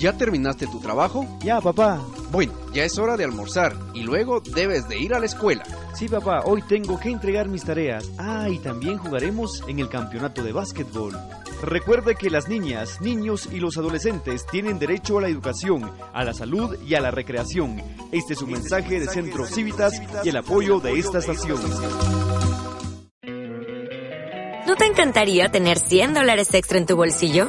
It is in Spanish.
¿ya terminaste tu trabajo? Ya, papá. Bueno, ya es hora de almorzar y luego debes de ir a la escuela. Sí, papá, hoy tengo que entregar mis tareas. Ah, y también jugaremos en el campeonato de básquetbol. Recuerde que las niñas, niños y los adolescentes tienen derecho a la educación, a la salud y a la recreación. Este es un mensaje de Centro Civitas y el apoyo de esta estación. ¿No te encantaría tener 100 dólares extra en tu bolsillo?